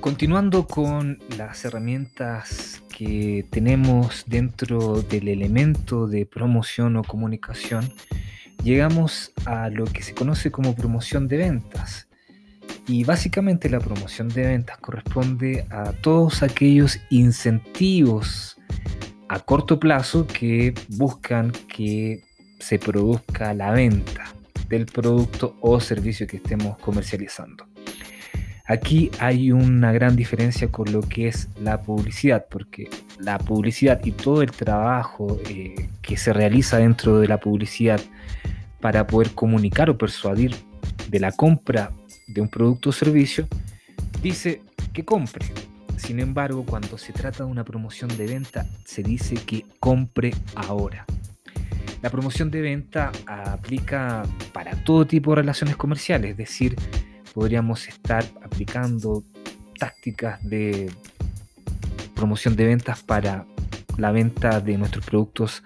Continuando con las herramientas que tenemos dentro del elemento de promoción o comunicación, llegamos a lo que se conoce como promoción de ventas. Y básicamente la promoción de ventas corresponde a todos aquellos incentivos a corto plazo que buscan que se produzca la venta del producto o servicio que estemos comercializando. Aquí hay una gran diferencia con lo que es la publicidad, porque la publicidad y todo el trabajo eh, que se realiza dentro de la publicidad para poder comunicar o persuadir de la compra de un producto o servicio, dice que compre. Sin embargo, cuando se trata de una promoción de venta, se dice que compre ahora. La promoción de venta aplica para todo tipo de relaciones comerciales, es decir, podríamos estar aplicando tácticas de promoción de ventas para la venta de nuestros productos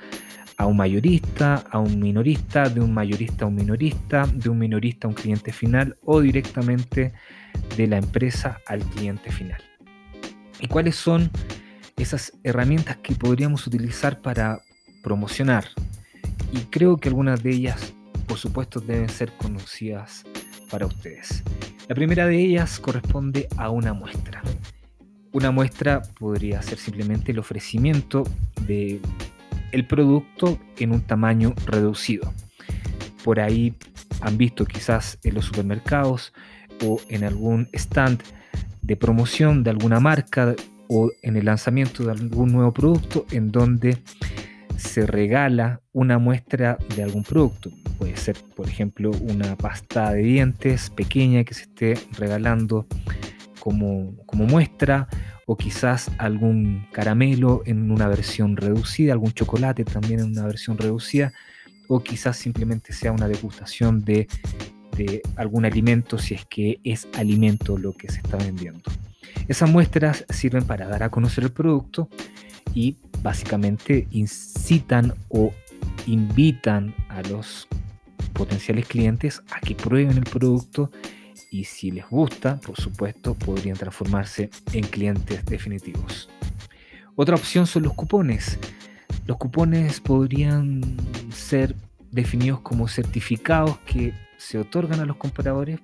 a un mayorista, a un minorista, de un mayorista a un minorista, de un minorista a un cliente final o directamente de la empresa al cliente final. ¿Y cuáles son esas herramientas que podríamos utilizar para promocionar? Y creo que algunas de ellas, por supuesto, deben ser conocidas para ustedes. La primera de ellas corresponde a una muestra. Una muestra podría ser simplemente el ofrecimiento de el producto en un tamaño reducido. Por ahí han visto quizás en los supermercados o en algún stand de promoción de alguna marca o en el lanzamiento de algún nuevo producto en donde se regala una muestra de algún producto. Puede ser, por ejemplo, una pasta de dientes pequeña que se esté regalando como, como muestra o quizás algún caramelo en una versión reducida, algún chocolate también en una versión reducida o quizás simplemente sea una degustación de, de algún alimento si es que es alimento lo que se está vendiendo. Esas muestras sirven para dar a conocer el producto y básicamente incitan o invitan a los potenciales clientes a que prueben el producto y si les gusta, por supuesto, podrían transformarse en clientes definitivos. Otra opción son los cupones. Los cupones podrían ser definidos como certificados que se otorgan a los compradores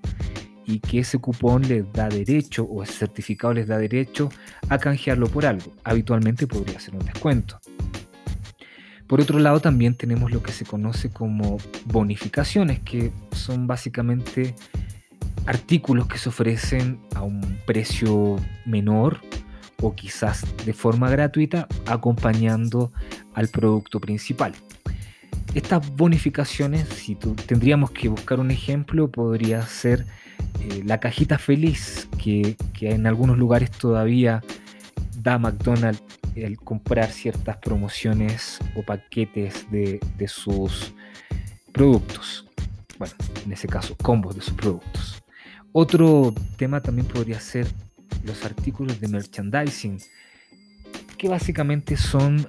y que ese cupón les da derecho o ese certificado les da derecho a canjearlo por algo. Habitualmente podría ser un descuento. Por otro lado también tenemos lo que se conoce como bonificaciones, que son básicamente artículos que se ofrecen a un precio menor o quizás de forma gratuita acompañando al producto principal. Estas bonificaciones, si tendríamos que buscar un ejemplo, podría ser eh, la cajita feliz que, en algunos lugares todavía da McDonald's el comprar ciertas promociones o paquetes de, de sus productos. Bueno, en ese caso, combos de sus productos. Otro tema también podría ser los artículos de merchandising, que básicamente son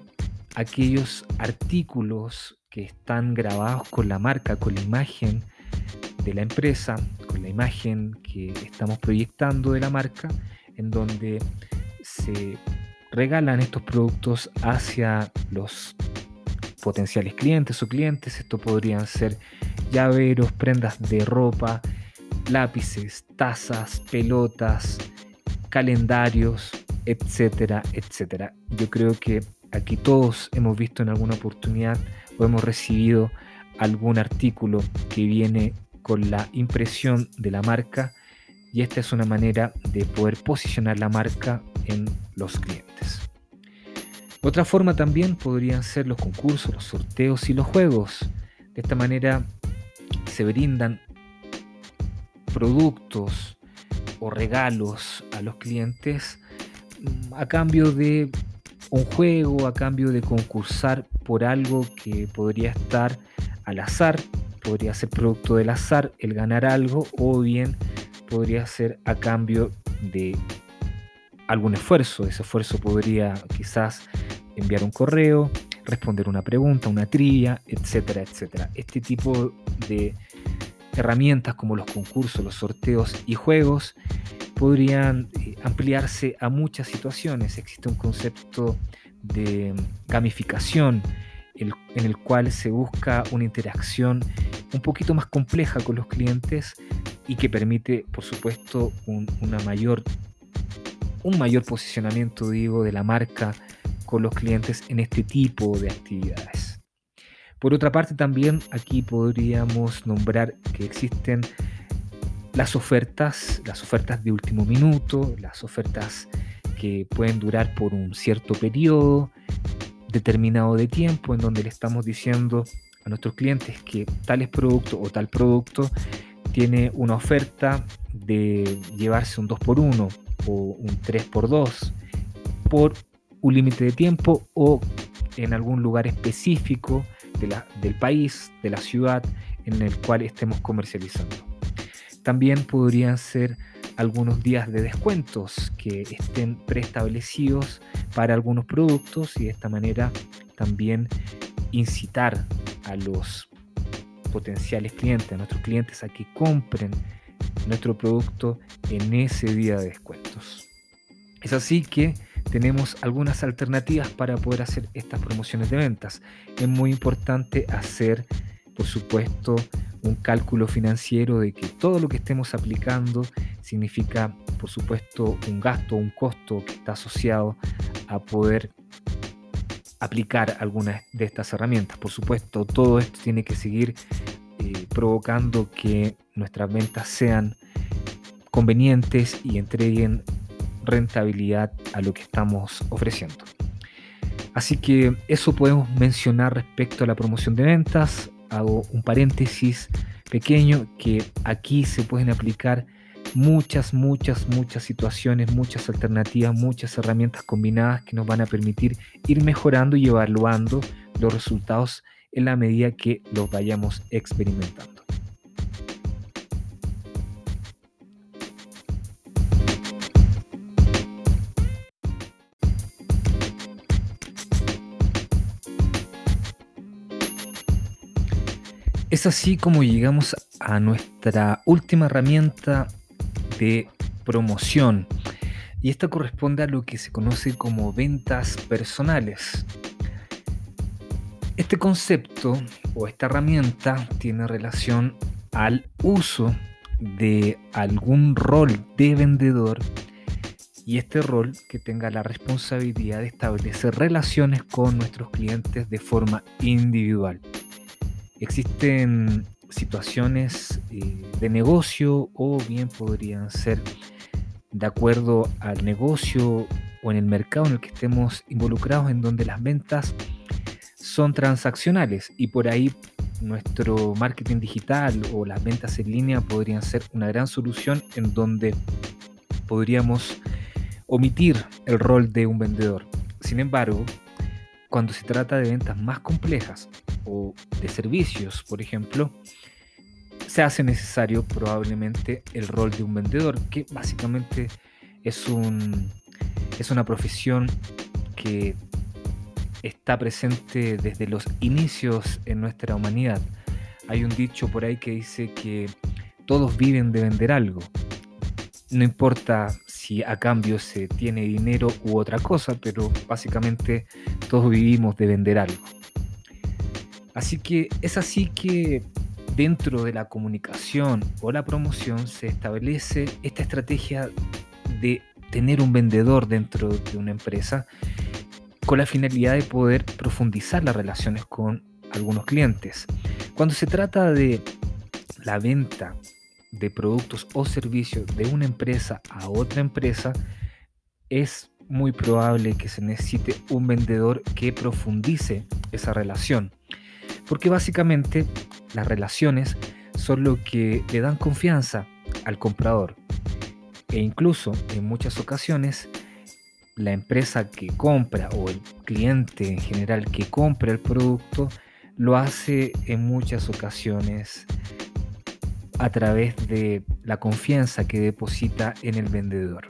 aquellos artículos que están grabados con la marca, con la imagen de la empresa, con la imagen que estamos proyectando de la marca, en donde se regalan estos productos hacia los potenciales clientes o clientes. Esto podrían ser llaveros, prendas de ropa, lápices, tazas, pelotas, calendarios, etcétera, etcétera. Yo creo que aquí todos hemos visto en alguna oportunidad o hemos recibido algún artículo que viene con la impresión de la marca y esta es una manera de poder posicionar la marca en los clientes. Otra forma también podrían ser los concursos, los sorteos y los juegos. De esta manera se brindan productos o regalos a los clientes a cambio de un juego, a cambio de concursar por algo que podría estar al azar, podría ser producto del azar el ganar algo o bien podría ser a cambio de algún esfuerzo. Ese esfuerzo podría quizás enviar un correo, responder una pregunta, una trivia, etcétera, etcétera. Este tipo de herramientas como los concursos, los sorteos y juegos podrían eh, ampliarse a muchas situaciones. Existe un concepto de gamificación en el cual se busca una interacción un poquito más compleja con los clientes y que permite, por supuesto, un, una mayor, un mayor posicionamiento, digo, de la marca con los clientes en este tipo de actividades. Por otra parte, también aquí podríamos nombrar que existen las ofertas, las ofertas de último minuto, las ofertas que pueden durar por un cierto periodo determinado de tiempo, en donde le estamos diciendo a nuestros clientes que tales productos o tal producto tiene una oferta de llevarse un 2x1 o un 3x2 por un límite de tiempo o en algún lugar específico del país, de la ciudad en el cual estemos comercializando. También podrían ser algunos días de descuentos que estén preestablecidos para algunos productos y de esta manera también incitar a los potenciales clientes, a nuestros clientes a que compren nuestro producto en ese día de descuentos. Es así que tenemos algunas alternativas para poder hacer estas promociones de ventas. Es muy importante hacer, por supuesto, un cálculo financiero de que todo lo que estemos aplicando significa, por supuesto, un gasto, un costo que está asociado a poder aplicar algunas de estas herramientas. Por supuesto, todo esto tiene que seguir eh, provocando que nuestras ventas sean convenientes y entreguen rentabilidad a lo que estamos ofreciendo. Así que eso podemos mencionar respecto a la promoción de ventas. Hago un paréntesis pequeño que aquí se pueden aplicar muchas, muchas, muchas situaciones, muchas alternativas, muchas herramientas combinadas que nos van a permitir ir mejorando y evaluando los resultados en la medida que los vayamos experimentando. Es así como llegamos a nuestra última herramienta de promoción y esta corresponde a lo que se conoce como ventas personales. Este concepto o esta herramienta tiene relación al uso de algún rol de vendedor y este rol que tenga la responsabilidad de establecer relaciones con nuestros clientes de forma individual. Existen situaciones eh, de negocio o bien podrían ser de acuerdo al negocio o en el mercado en el que estemos involucrados en donde las ventas son transaccionales y por ahí nuestro marketing digital o las ventas en línea podrían ser una gran solución en donde podríamos omitir el rol de un vendedor. Sin embargo, cuando se trata de ventas más complejas o de servicios, por ejemplo, se hace necesario probablemente el rol de un vendedor, que básicamente es, un, es una profesión que está presente desde los inicios en nuestra humanidad. Hay un dicho por ahí que dice que todos viven de vender algo. No importa si a cambio se tiene dinero u otra cosa, pero básicamente todos vivimos de vender algo. Así que es así que dentro de la comunicación o la promoción se establece esta estrategia de tener un vendedor dentro de una empresa con la finalidad de poder profundizar las relaciones con algunos clientes. Cuando se trata de la venta de productos o servicios de una empresa a otra empresa, es muy probable que se necesite un vendedor que profundice esa relación. Porque básicamente las relaciones son lo que le dan confianza al comprador. E incluso en muchas ocasiones la empresa que compra o el cliente en general que compra el producto lo hace en muchas ocasiones a través de la confianza que deposita en el vendedor.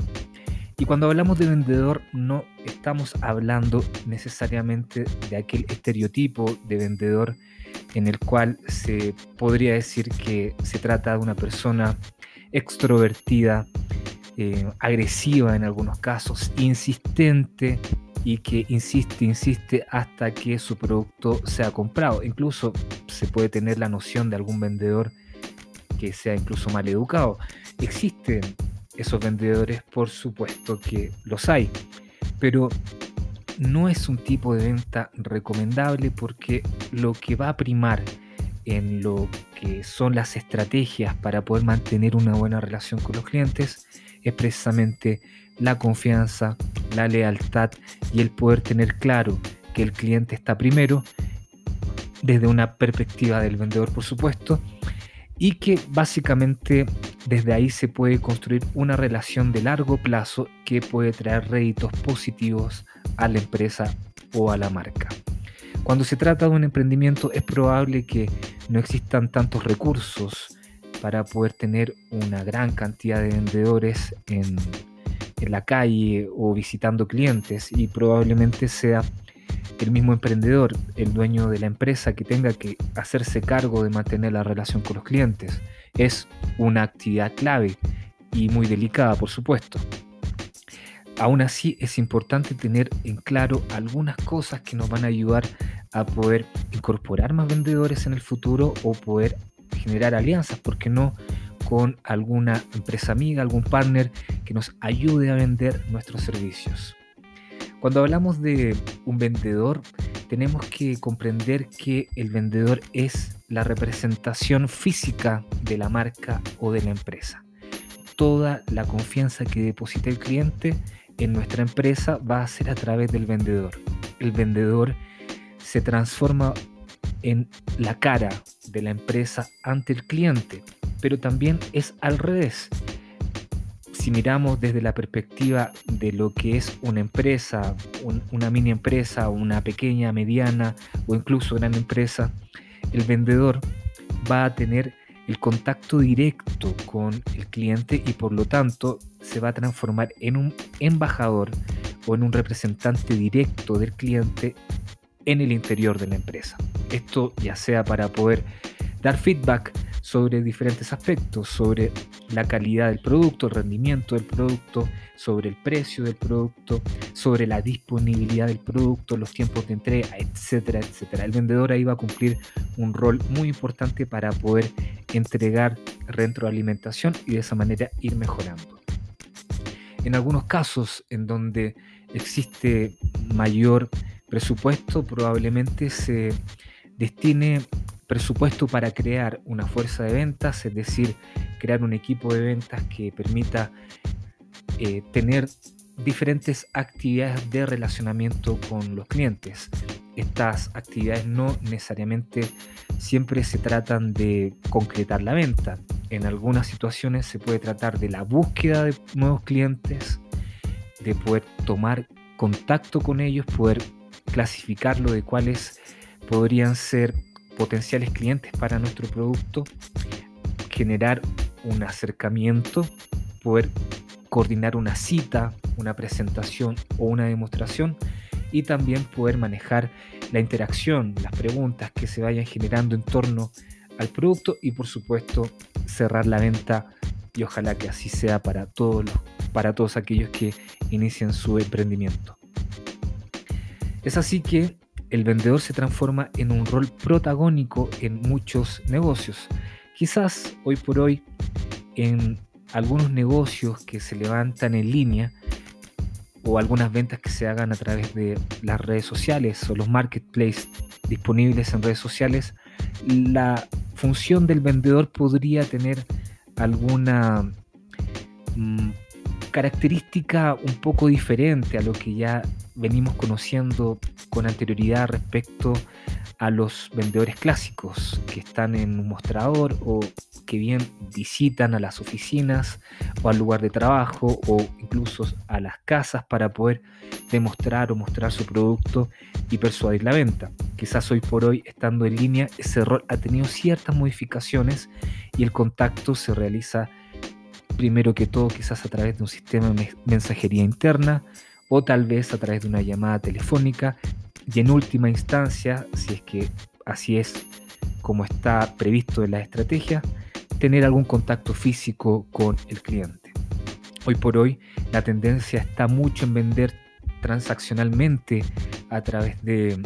Y cuando hablamos de vendedor no estamos hablando necesariamente de aquel estereotipo de vendedor en el cual se podría decir que se trata de una persona extrovertida, eh, agresiva en algunos casos, insistente y que insiste, insiste hasta que su producto sea comprado. Incluso se puede tener la noción de algún vendedor que sea incluso mal educado. Existen esos vendedores, por supuesto que los hay, pero no es un tipo de venta recomendable porque lo que va a primar en lo que son las estrategias para poder mantener una buena relación con los clientes es precisamente la confianza, la lealtad y el poder tener claro que el cliente está primero desde una perspectiva del vendedor, por supuesto, y que básicamente desde ahí se puede construir una relación de largo plazo que puede traer réditos positivos a la empresa o a la marca. Cuando se trata de un emprendimiento es probable que no existan tantos recursos para poder tener una gran cantidad de vendedores en, la calle o visitando clientes y probablemente sea el mismo emprendedor, el dueño de la empresa que tenga que hacerse cargo de mantener la relación con los clientes. Es una actividad clave y muy delicada, por supuesto. Aún así, es importante tener en claro algunas cosas que nos van a ayudar a poder incorporar más vendedores en el futuro o poder generar alianzas, porque no con alguna empresa amiga, algún partner que nos ayude a vender nuestros servicios. Cuando hablamos de un vendedor, tenemos que comprender que el vendedor es la representación física de la marca o de la empresa. Toda la confianza que deposita el cliente en nuestra empresa va a ser a través del vendedor. El vendedor se transforma en la cara de la empresa ante el cliente, pero también es al revés. Si miramos desde la perspectiva de lo que es una empresa, una mini empresa, una pequeña, mediana o incluso gran empresa, el vendedor va a tener el contacto directo con el cliente y por lo tanto se va a transformar en un embajador o en un representante directo del cliente en el interior de la empresa. Esto ya sea para poder dar feedback sobre diferentes aspectos, sobre la calidad del producto, el rendimiento del producto, sobre el precio del producto, sobre la disponibilidad del producto, los tiempos de entrega, etcétera, etcétera. El vendedor ahí va a cumplir un rol muy importante para poder entregar retroalimentación y de esa manera ir mejorando. En algunos casos en donde existe mayor presupuesto, probablemente se destine presupuesto para crear una fuerza de ventas, es decir, crear un equipo de ventas que permita eh, tener diferentes actividades de relacionamiento con los clientes. Estas actividades no necesariamente siempre se tratan de concretar la venta. En algunas situaciones se puede tratar de la búsqueda de nuevos clientes, de poder tomar contacto con ellos, poder clasificarlo de cuáles podrían ser potenciales clientes para nuestro producto, generar un acercamiento, poder coordinar una cita, una presentación o una demostración y también poder manejar la interacción, las preguntas que se vayan generando en torno al producto y por supuesto cerrar la venta y ojalá que así sea para todos los, para todos aquellos que inician su emprendimiento. Es así que el vendedor se transforma en un rol protagónico en muchos negocios. Quizás hoy por hoy en algunos negocios que se levantan en línea o algunas ventas que se hagan a través de las redes sociales o los marketplaces disponibles en redes sociales, la función del vendedor podría tener alguna mm, característica un poco diferente a lo que ya venimos conociendo con anterioridad respecto a los vendedores clásicos que están en un mostrador o que bien visitan a las oficinas o al lugar de trabajo o incluso a las casas para poder demostrar o mostrar su producto y persuadir la venta. Quizás hoy por hoy, estando en línea, ese rol ha tenido ciertas modificaciones y el contacto se realiza primero que todo quizás a través de un sistema de mensajería interna o tal vez a través de una llamada telefónica y en última instancia, si es que así es como está previsto en la estrategia, tener algún contacto físico con el cliente. Hoy por hoy la tendencia está mucho en vender transaccionalmente a través de,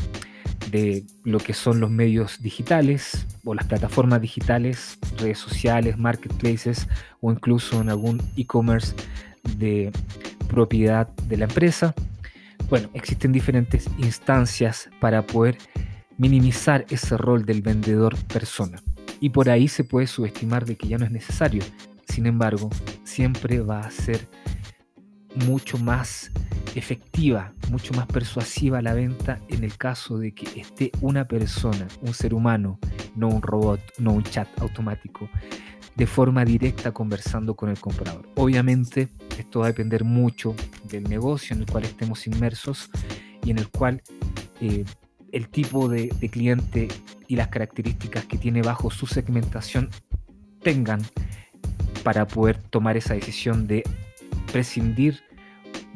de lo que son los medios digitales o las plataformas digitales, redes sociales, marketplaces o incluso en algún e-commerce de propiedad de la empresa. Bueno, existen diferentes instancias para poder minimizar ese rol del vendedor persona. Y por ahí se puede subestimar de que ya no es necesario. Sin embargo, siempre va a ser mucho más efectiva, mucho más persuasiva la venta en el caso de que esté una persona, un ser humano, no un robot, no un chat automático, de forma directa conversando con el comprador. Obviamente esto va a depender mucho del negocio en el cual estemos inmersos y en el cual eh, el tipo de, de cliente y las características que tiene bajo su segmentación tengan para poder tomar esa decisión de prescindir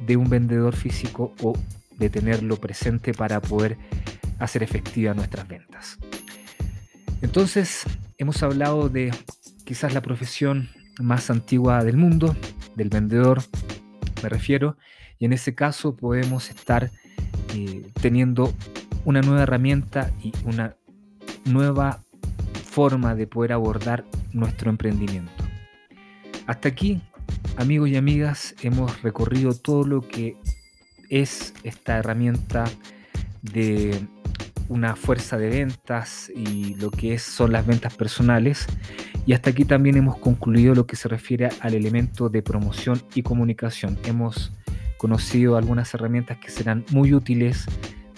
de un vendedor físico o de tenerlo presente para poder hacer efectiva nuestras ventas. Entonces, hemos hablado de quizás la profesión más antigua del mundo, del vendedor, me refiero, y en ese caso podemos estar eh, teniendo una nueva herramienta y una nueva forma de poder abordar nuestro emprendimiento. Hasta aquí Amigos y amigas, hemos recorrido todo lo que es esta herramienta de una fuerza de ventas y lo que son las ventas personales. Y hasta aquí también hemos concluido lo que se refiere al elemento de promoción y comunicación. Hemos conocido algunas herramientas que serán muy útiles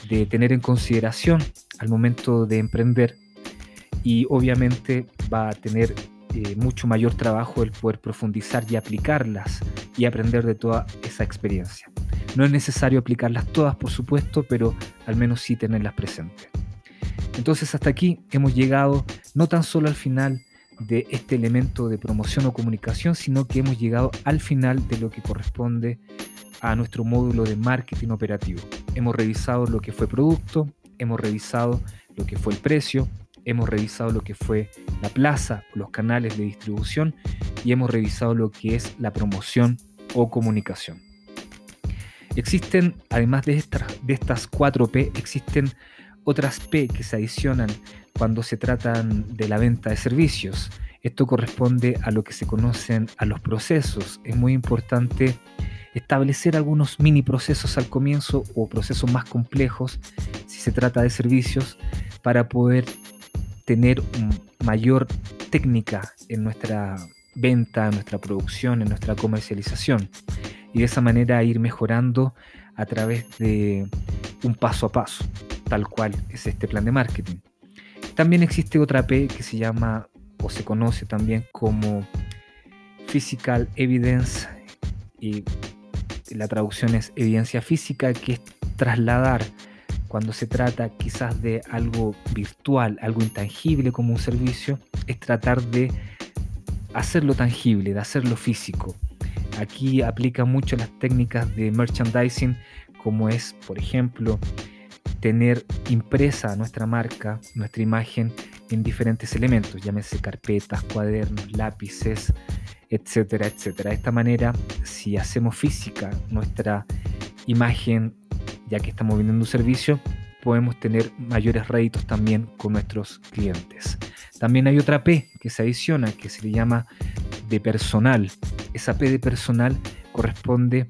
de tener en consideración al momento de emprender y obviamente va a tener eh, mucho mayor trabajo el poder profundizar y aplicarlas y aprender de toda esa experiencia. No es necesario aplicarlas todas, por supuesto, pero al menos sí tenerlas presentes. Entonces hasta aquí hemos llegado no tan solo al final de este elemento de promoción o comunicación, sino que hemos llegado al final de lo que corresponde a nuestro módulo de marketing operativo. Hemos revisado lo que fue producto, hemos revisado lo que fue el precio, hemos revisado lo que fue la plaza, los canales de distribución y hemos revisado lo que es la promoción o comunicación. Existen, además de estas, de estas 4 P, existen otras P que se adicionan cuando se tratan de la venta de servicios. Esto corresponde a lo que se conocen a los procesos. Es muy importante establecer algunos mini procesos al comienzo o procesos más complejos si se trata de servicios para poder tener mayor técnica en nuestra venta, en nuestra producción, en nuestra comercialización. Y de esa manera ir mejorando a través de un paso a paso, tal cual es este plan de marketing. También existe otra P que se llama o se conoce también como Physical Evidence y la traducción es evidencia física, que es trasladar cuando se trata quizás de algo virtual, algo intangible como un servicio, es tratar de hacerlo tangible, de hacerlo físico. Aquí aplica mucho las técnicas de merchandising, como es, por ejemplo, tener impresa nuestra marca, nuestra imagen en diferentes elementos, llámese carpetas, cuadernos, lápices, etcétera, etcétera. De esta manera, si hacemos física nuestra imagen ya que estamos vendiendo un servicio, podemos tener mayores réditos también con nuestros clientes. También hay otra P que se adiciona, que se le llama de personal. Esa P de personal corresponde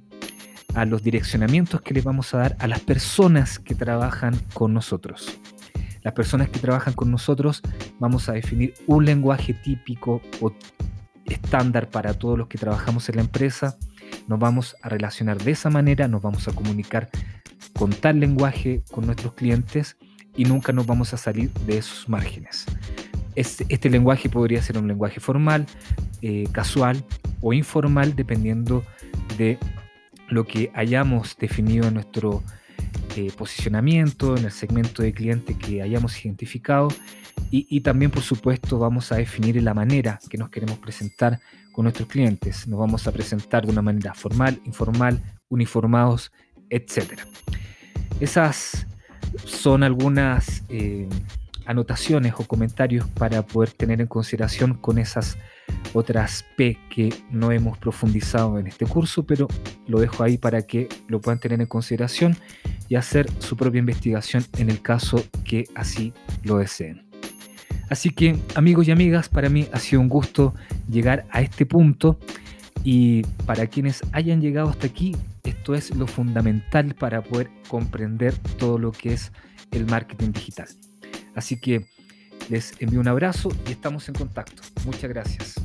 a los direccionamientos que le vamos a dar a las personas que trabajan con nosotros. Las personas que trabajan con nosotros vamos a definir un lenguaje típico o estándar para todos los que trabajamos en la empresa. Nos vamos a relacionar de esa manera, nos vamos a comunicar con tal lenguaje con nuestros clientes y nunca nos vamos a salir de esos márgenes. Este, lenguaje podría ser un lenguaje formal, eh, casual o informal, dependiendo de lo que hayamos definido en nuestro eh, posicionamiento, en el segmento de cliente que hayamos identificado y, y, también, por supuesto, vamos a definir la manera que nos queremos presentar con nuestros clientes. Nos vamos a presentar de una manera formal, informal, uniformados, etc. Esas son algunas eh, anotaciones o comentarios para poder tener en consideración con esas otras P que no hemos profundizado en este curso, pero lo dejo ahí para que lo puedan tener en consideración y hacer su propia investigación en el caso que así lo deseen. Así que amigos y amigas, para mí ha sido un gusto llegar a este punto y para quienes hayan llegado hasta aquí, esto es lo fundamental para poder comprender todo lo que es el marketing digital. Así que les envío un abrazo y estamos en contacto. Muchas gracias.